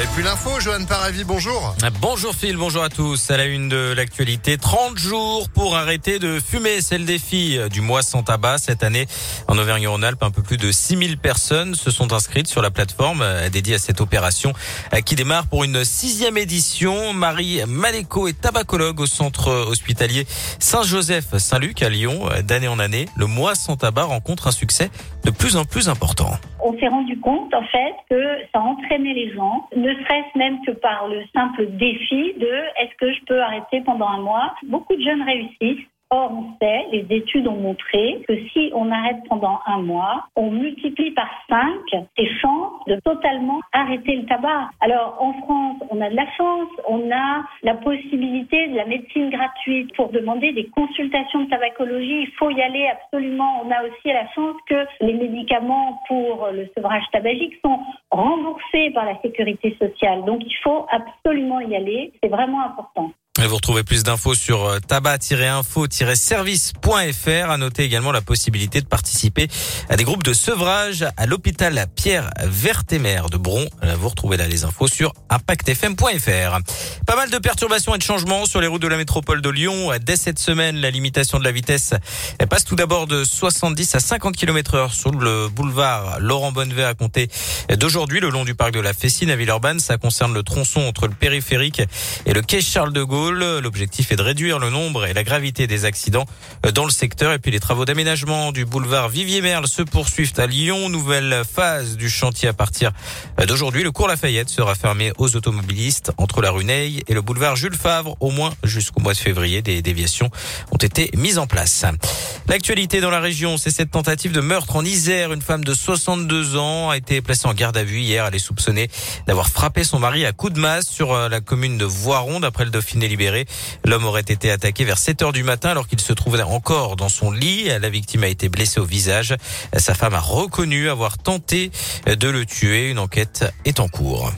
Et puis l'info, Johan Paravi, bonjour. Bonjour Phil, bonjour à tous. À la une de l'actualité, 30 jours pour arrêter de fumer. C'est le défi du mois sans tabac. Cette année, en Auvergne-Rhône-Alpes, un peu plus de 6000 personnes se sont inscrites sur la plateforme euh, dédiée à cette opération euh, qui démarre pour une sixième édition. Marie Maléco est tabacologue au centre hospitalier Saint-Joseph-Saint-Luc à Lyon. Euh, d'année en année, le mois sans tabac rencontre un succès de plus en plus important. On s'est rendu compte en fait que ça entraînait les gens, ne serait-ce même que par le simple défi de est-ce que je peux arrêter pendant un mois? Beaucoup de jeunes réussissent. Or, on sait, les études ont montré que si on arrête pendant un mois, on multiplie par cinq les chances de totalement arrêter le tabac. Alors, en France, on a de la chance, on a la possibilité de la médecine gratuite pour demander des consultations de tabacologie. Il faut y aller absolument. On a aussi la chance que les médicaments pour le sevrage tabagique sont remboursés par la sécurité sociale. Donc, il faut absolument y aller. C'est vraiment important. Vous retrouvez plus d'infos sur euh, tabac-info-service.fr. À noter également la possibilité de participer à des groupes de sevrage à l'hôpital Pierre Vertemer de Bron. Euh, vous retrouvez là les infos sur impactfm.fr. Pas mal de perturbations et de changements sur les routes de la métropole de Lyon. Dès cette semaine, la limitation de la vitesse passe tout d'abord de 70 à 50 km heure sur le boulevard Laurent Bonnevet à compter d'aujourd'hui le long du parc de la Fessine à Villeurbanne. Ça concerne le tronçon entre le périphérique et le quai Charles de Gaulle. L'objectif est de réduire le nombre et la gravité des accidents euh, dans le secteur. Et puis les travaux d'aménagement du boulevard Vivier-Merle se poursuivent à Lyon. Nouvelle phase du chantier à partir euh, d'aujourd'hui. Le cours Lafayette sera fermé aux automobilistes entre la rue Neil et le boulevard Jules Favre. Au moins jusqu'au mois de février, des déviations ont été mises en place. L'actualité dans la région, c'est cette tentative de meurtre en Isère. Une femme de 62 ans a été placée en garde à vue hier. Elle est soupçonnée d'avoir frappé son mari à coups de masse sur euh, la commune de Voiron. D'après le Dauphiné l'homme aurait été attaqué vers 7 heures du matin alors qu'il se trouvait encore dans son lit. La victime a été blessée au visage. Sa femme a reconnu avoir tenté de le tuer. Une enquête est en cours.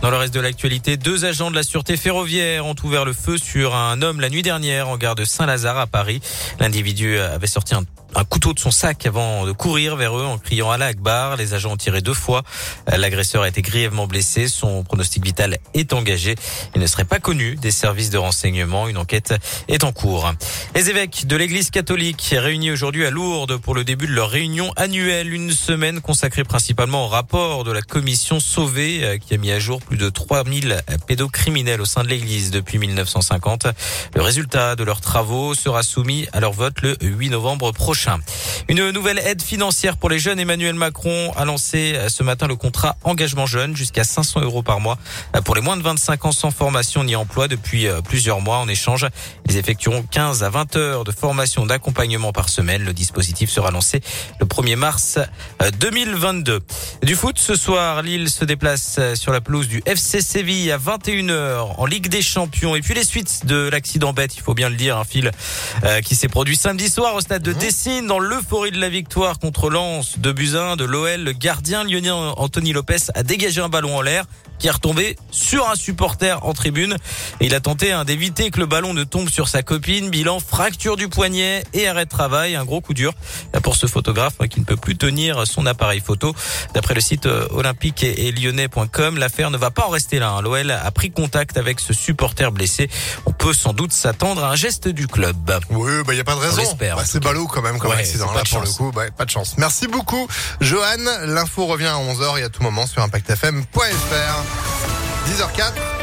Dans le reste de l'actualité, deux agents de la sûreté ferroviaire ont ouvert le feu sur un homme la nuit dernière en gare de Saint-Lazare à Paris. L'individu avait sorti un un couteau de son sac avant de courir vers eux en criant la Akbar. Les agents ont tiré deux fois. L'agresseur a été grièvement blessé. Son pronostic vital est engagé. Il ne serait pas connu des services de renseignement. Une enquête est en cours. Les évêques de l'église catholique réunis aujourd'hui à Lourdes pour le début de leur réunion annuelle. Une semaine consacrée principalement au rapport de la commission Sauvé euh, qui a mis à jour plus de 3000 pédocriminels au sein de l'église depuis 1950. Le résultat de leurs travaux sera soumis à leur vote le 8 novembre prochain. Une nouvelle aide financière pour les jeunes. Emmanuel Macron a lancé ce matin le contrat engagement jeune jusqu'à 500 euros par mois pour les moins de 25 ans sans formation ni emploi depuis euh, plusieurs mois. En échange, ils effectueront 15 à 20 heures de formation d'accompagnement par semaine. Le dispositif sera lancé le 1er mars 2022. Euh, du foot, ce soir, Lille se déplace euh, sur la pelouse du FC Séville à 21h en Ligue des Champions. Et puis les suites de l'accident bête, il faut bien le dire, un fil qui s'est produit samedi soir au stade de mmh. Dans l'euphorie de la victoire contre Lens de Buzyn de l'OL, le gardien lyonnais Anthony Lopez a dégagé un ballon en l'air qui est retombé sur un supporter en tribune. Il a tenté hein, d'éviter que le ballon ne tombe sur sa copine. Bilan, fracture du poignet et arrêt de travail. Un gros coup dur pour ce photographe hein, qui ne peut plus tenir son appareil photo. D'après le site euh, olympique et lyonnais.com, l'affaire ne va pas en rester là. Hein. L'OL a pris contact avec ce supporter blessé. Peut sans doute s'attendre à un geste du club. Oui, il bah, n'y a pas de raison. Bah, c'est ballot quand même comme accident. Là, pour le coup, bah, pas de chance. Merci beaucoup, Johan. L'info revient à 11h et à tout moment sur ImpactFM.fr. 10h04.